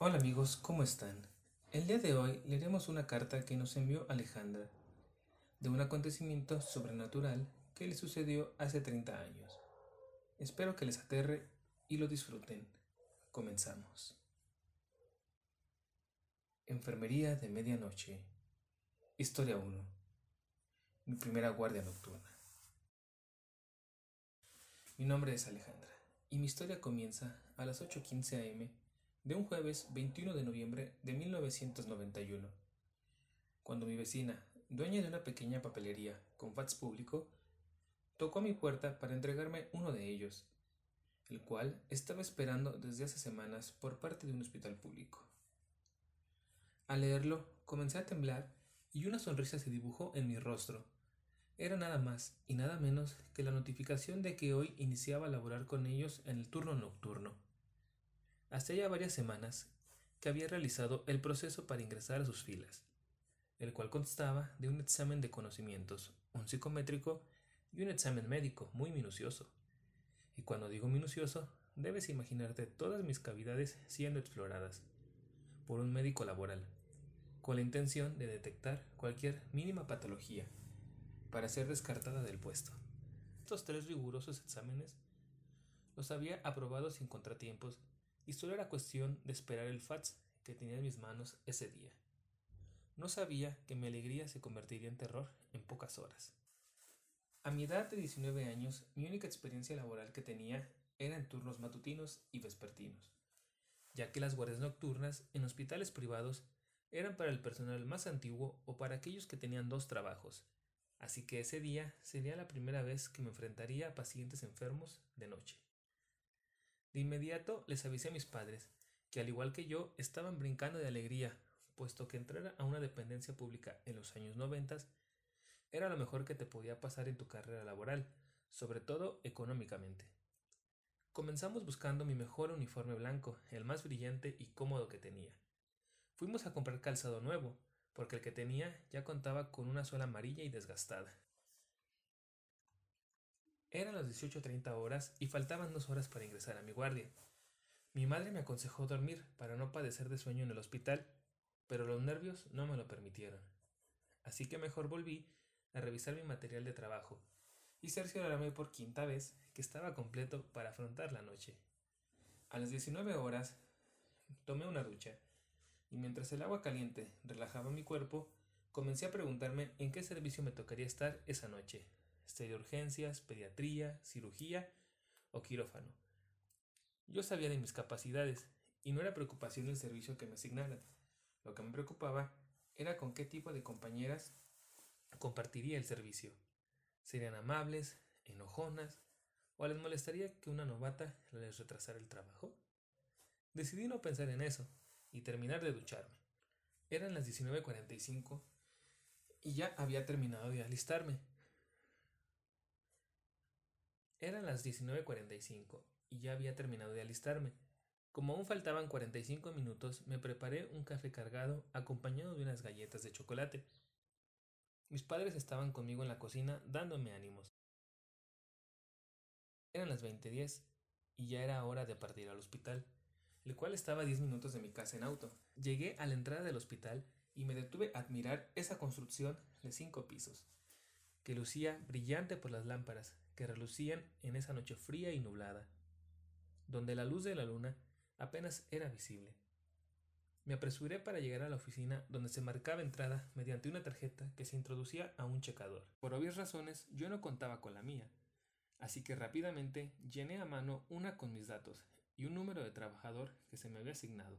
Hola amigos, ¿cómo están? El día de hoy leeremos una carta que nos envió Alejandra de un acontecimiento sobrenatural que le sucedió hace 30 años. Espero que les aterre y lo disfruten. Comenzamos. Enfermería de medianoche. Historia 1. Mi primera guardia nocturna. Mi nombre es Alejandra y mi historia comienza a las 8.15 am de un jueves 21 de noviembre de 1991, cuando mi vecina, dueña de una pequeña papelería con fax público, tocó a mi puerta para entregarme uno de ellos, el cual estaba esperando desde hace semanas por parte de un hospital público. Al leerlo, comencé a temblar y una sonrisa se dibujó en mi rostro. Era nada más y nada menos que la notificación de que hoy iniciaba a laborar con ellos en el turno nocturno. Hace ya varias semanas que había realizado el proceso para ingresar a sus filas, el cual constaba de un examen de conocimientos, un psicométrico y un examen médico muy minucioso. Y cuando digo minucioso, debes imaginarte todas mis cavidades siendo exploradas por un médico laboral, con la intención de detectar cualquier mínima patología para ser descartada del puesto. Estos tres rigurosos exámenes los había aprobado sin contratiempos y solo era cuestión de esperar el fax que tenía en mis manos ese día. No sabía que mi alegría se convertiría en terror en pocas horas. A mi edad de 19 años, mi única experiencia laboral que tenía era en turnos matutinos y vespertinos, ya que las guardias nocturnas en hospitales privados eran para el personal más antiguo o para aquellos que tenían dos trabajos, así que ese día sería la primera vez que me enfrentaría a pacientes enfermos de noche. De inmediato les avisé a mis padres, que al igual que yo estaban brincando de alegría, puesto que entrar a una dependencia pública en los años noventas era lo mejor que te podía pasar en tu carrera laboral, sobre todo económicamente. Comenzamos buscando mi mejor uniforme blanco, el más brillante y cómodo que tenía. Fuimos a comprar calzado nuevo, porque el que tenía ya contaba con una suela amarilla y desgastada. Eran las 18.30 horas y faltaban dos horas para ingresar a mi guardia. Mi madre me aconsejó dormir para no padecer de sueño en el hospital, pero los nervios no me lo permitieron. Así que mejor volví a revisar mi material de trabajo y cerciorarme por quinta vez que estaba completo para afrontar la noche. A las 19 horas tomé una ducha y mientras el agua caliente relajaba mi cuerpo, comencé a preguntarme en qué servicio me tocaría estar esa noche de urgencias, pediatría, cirugía o quirófano. Yo sabía de mis capacidades y no era preocupación el servicio que me asignaran. Lo que me preocupaba era con qué tipo de compañeras compartiría el servicio. ¿Serían amables, enojonas o les molestaría que una novata les retrasara el trabajo? Decidí no pensar en eso y terminar de ducharme. Eran las 19.45 y ya había terminado de alistarme. Eran las 19.45 y ya había terminado de alistarme. Como aún faltaban 45 minutos, me preparé un café cargado acompañado de unas galletas de chocolate. Mis padres estaban conmigo en la cocina dándome ánimos. Eran las 20.10 y ya era hora de partir al hospital, el cual estaba a 10 minutos de mi casa en auto. Llegué a la entrada del hospital y me detuve a admirar esa construcción de cinco pisos, que lucía brillante por las lámparas que relucían en esa noche fría y nublada, donde la luz de la luna apenas era visible. Me apresuré para llegar a la oficina donde se marcaba entrada mediante una tarjeta que se introducía a un checador. Por obvias razones yo no contaba con la mía, así que rápidamente llené a mano una con mis datos y un número de trabajador que se me había asignado.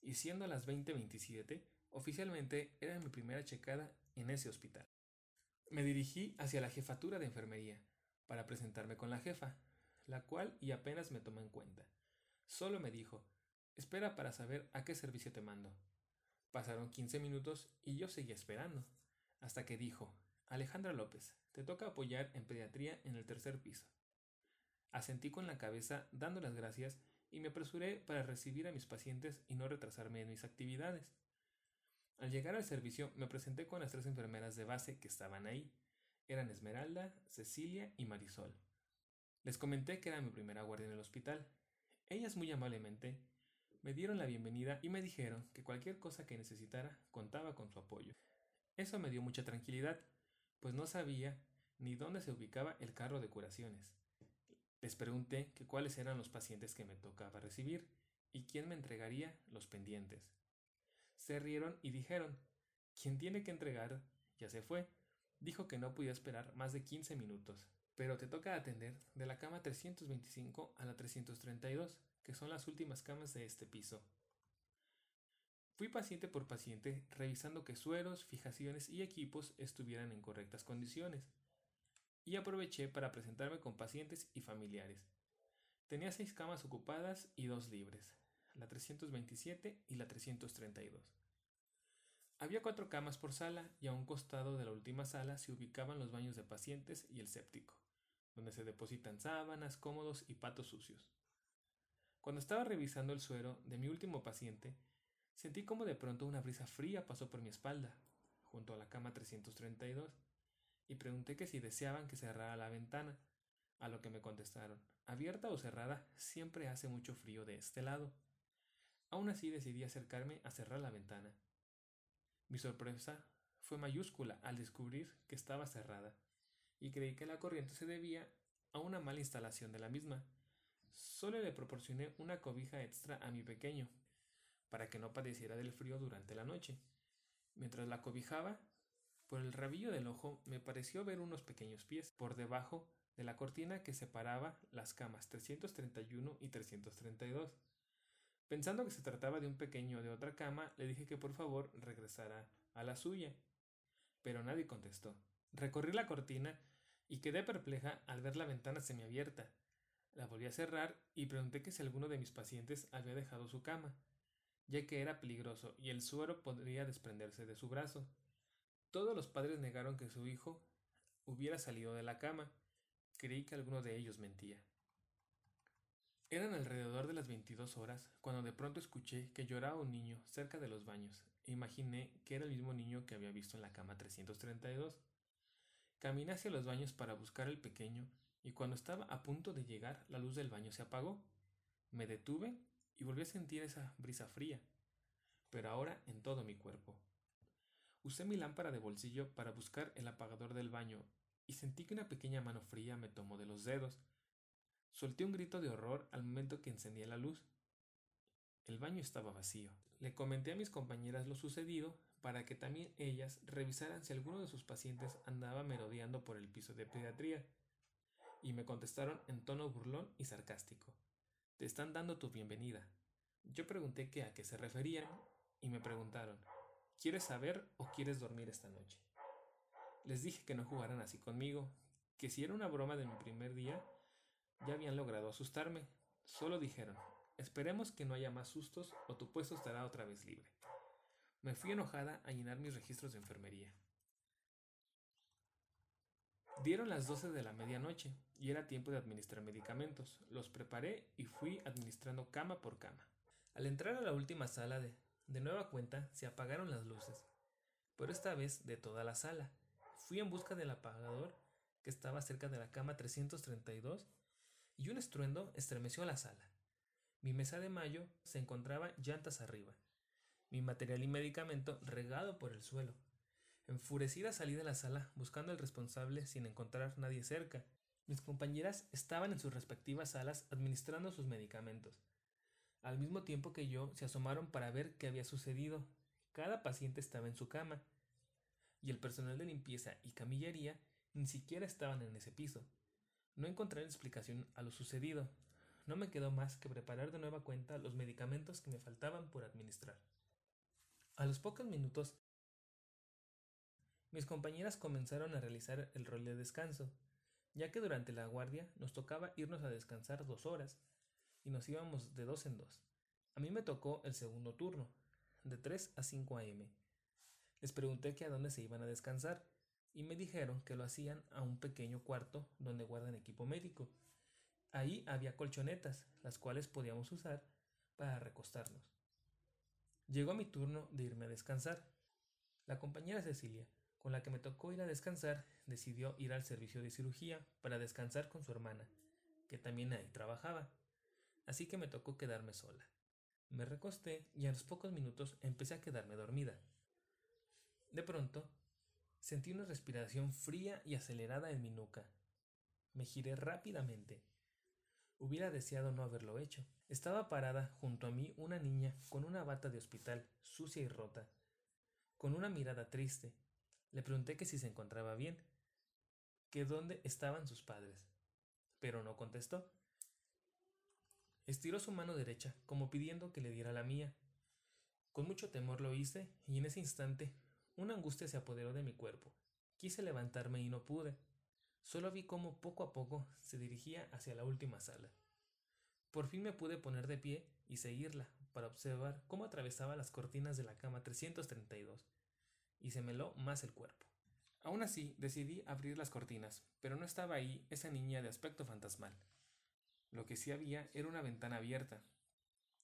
Y siendo las 20:27, oficialmente era mi primera checada en ese hospital. Me dirigí hacia la jefatura de enfermería para presentarme con la jefa, la cual y apenas me tomó en cuenta. Solo me dijo, espera para saber a qué servicio te mando. Pasaron 15 minutos y yo seguía esperando, hasta que dijo, Alejandra López, te toca apoyar en pediatría en el tercer piso. Asentí con la cabeza dando las gracias y me apresuré para recibir a mis pacientes y no retrasarme en mis actividades. Al llegar al servicio me presenté con las tres enfermeras de base que estaban ahí. Eran Esmeralda, Cecilia y Marisol. Les comenté que era mi primera guardia en el hospital. Ellas muy amablemente Me dieron la bienvenida y me dijeron que cualquier cosa que necesitara contaba con su apoyo. Eso me dio mucha tranquilidad, pues no sabía ni dónde se ubicaba el carro de curaciones. Les pregunté que cuáles eran los pacientes que me tocaba recibir y quién me entregaría los pendientes. Se rieron y dijeron, quien tiene que entregar ya se fue. Dijo que no podía esperar más de 15 minutos, pero te toca atender de la cama 325 a la 332, que son las últimas camas de este piso. Fui paciente por paciente revisando que sueros, fijaciones y equipos estuvieran en correctas condiciones y aproveché para presentarme con pacientes y familiares. Tenía seis camas ocupadas y dos libres, la 327 y la 332. Había cuatro camas por sala y a un costado de la última sala se ubicaban los baños de pacientes y el séptico, donde se depositan sábanas, cómodos y patos sucios. Cuando estaba revisando el suero de mi último paciente, sentí como de pronto una brisa fría pasó por mi espalda, junto a la cama 332 y pregunté que si deseaban que cerrara la ventana, a lo que me contestaron, abierta o cerrada, siempre hace mucho frío de este lado. Aún así decidí acercarme a cerrar la ventana. Mi sorpresa fue mayúscula al descubrir que estaba cerrada, y creí que la corriente se debía a una mala instalación de la misma. Solo le proporcioné una cobija extra a mi pequeño, para que no padeciera del frío durante la noche. Mientras la cobijaba, por el rabillo del ojo me pareció ver unos pequeños pies por debajo de la cortina que separaba las camas 331 y 332. Pensando que se trataba de un pequeño de otra cama, le dije que por favor regresara a la suya. Pero nadie contestó. Recorrí la cortina y quedé perpleja al ver la ventana semiabierta. La volví a cerrar y pregunté que si alguno de mis pacientes había dejado su cama, ya que era peligroso y el suero podría desprenderse de su brazo. Todos los padres negaron que su hijo hubiera salido de la cama. Creí que alguno de ellos mentía. Eran alrededor de las 22 horas cuando de pronto escuché que lloraba un niño cerca de los baños e imaginé que era el mismo niño que había visto en la cama 332. Caminé hacia los baños para buscar al pequeño y cuando estaba a punto de llegar la luz del baño se apagó. Me detuve y volví a sentir esa brisa fría, pero ahora en todo mi cuerpo. Usé mi lámpara de bolsillo para buscar el apagador del baño y sentí que una pequeña mano fría me tomó de los dedos. Solté un grito de horror al momento que encendía la luz. El baño estaba vacío. Le comenté a mis compañeras lo sucedido para que también ellas revisaran si alguno de sus pacientes andaba merodeando por el piso de pediatría. Y me contestaron en tono burlón y sarcástico. Te están dando tu bienvenida. Yo pregunté qué a qué se referían y me preguntaron, ¿Quieres saber o quieres dormir esta noche? Les dije que no jugaran así conmigo, que si era una broma de mi primer día, ya habían logrado asustarme. Solo dijeron, esperemos que no haya más sustos o tu puesto estará otra vez libre. Me fui enojada a llenar mis registros de enfermería. Dieron las 12 de la medianoche y era tiempo de administrar medicamentos. Los preparé y fui administrando cama por cama. Al entrar a la última sala de, de nueva cuenta se apagaron las luces, pero esta vez de toda la sala. Fui en busca del apagador que estaba cerca de la cama 332 y un estruendo estremeció la sala. Mi mesa de mayo se encontraba llantas arriba, mi material y medicamento regado por el suelo. Enfurecida salí de la sala buscando al responsable sin encontrar nadie cerca. Mis compañeras estaban en sus respectivas salas administrando sus medicamentos. Al mismo tiempo que yo, se asomaron para ver qué había sucedido. Cada paciente estaba en su cama, y el personal de limpieza y camillería ni siquiera estaban en ese piso. No encontré explicación a lo sucedido. No me quedó más que preparar de nueva cuenta los medicamentos que me faltaban por administrar. A los pocos minutos, mis compañeras comenzaron a realizar el rol de descanso, ya que durante la guardia nos tocaba irnos a descansar dos horas, y nos íbamos de dos en dos. A mí me tocó el segundo turno, de 3 a 5 a.m. Les pregunté que a dónde se iban a descansar y me dijeron que lo hacían a un pequeño cuarto donde guardan equipo médico. Ahí había colchonetas, las cuales podíamos usar para recostarnos. Llegó mi turno de irme a descansar. La compañera Cecilia, con la que me tocó ir a descansar, decidió ir al servicio de cirugía para descansar con su hermana, que también ahí trabajaba así que me tocó quedarme sola. Me recosté y a los pocos minutos empecé a quedarme dormida. De pronto, sentí una respiración fría y acelerada en mi nuca. Me giré rápidamente. Hubiera deseado no haberlo hecho. Estaba parada junto a mí una niña con una bata de hospital, sucia y rota, con una mirada triste. Le pregunté que si se encontraba bien, que dónde estaban sus padres, pero no contestó. Estiró su mano derecha, como pidiendo que le diera la mía. Con mucho temor lo hice, y en ese instante una angustia se apoderó de mi cuerpo. Quise levantarme y no pude. Solo vi cómo poco a poco se dirigía hacia la última sala. Por fin me pude poner de pie y seguirla para observar cómo atravesaba las cortinas de la cama 332 y se meló más el cuerpo. Aún así, decidí abrir las cortinas, pero no estaba ahí esa niña de aspecto fantasmal. Lo que sí había era una ventana abierta.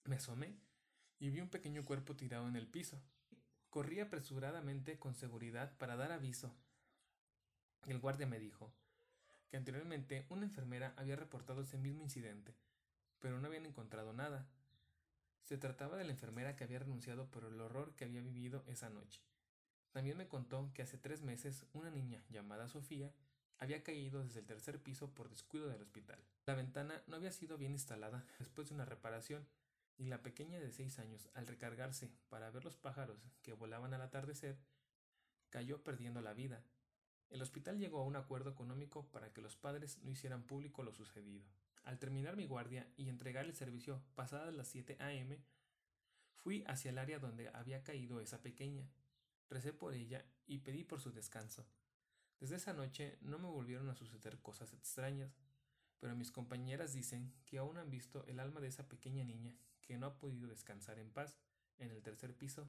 Me asomé y vi un pequeño cuerpo tirado en el piso. Corrí apresuradamente con seguridad para dar aviso. El guardia me dijo que anteriormente una enfermera había reportado ese mismo incidente, pero no habían encontrado nada. Se trataba de la enfermera que había renunciado por el horror que había vivido esa noche. También me contó que hace tres meses una niña llamada Sofía había caído desde el tercer piso por descuido del hospital. La ventana no había sido bien instalada después de una reparación y la pequeña de seis años, al recargarse para ver los pájaros que volaban al atardecer, cayó perdiendo la vida. El hospital llegó a un acuerdo económico para que los padres no hicieran público lo sucedido. Al terminar mi guardia y entregar el servicio pasadas las 7 a.m., fui hacia el área donde había caído esa pequeña. Recé por ella y pedí por su descanso. Desde esa noche no me volvieron a suceder cosas extrañas, pero mis compañeras dicen que aún han visto el alma de esa pequeña niña que no ha podido descansar en paz en el tercer piso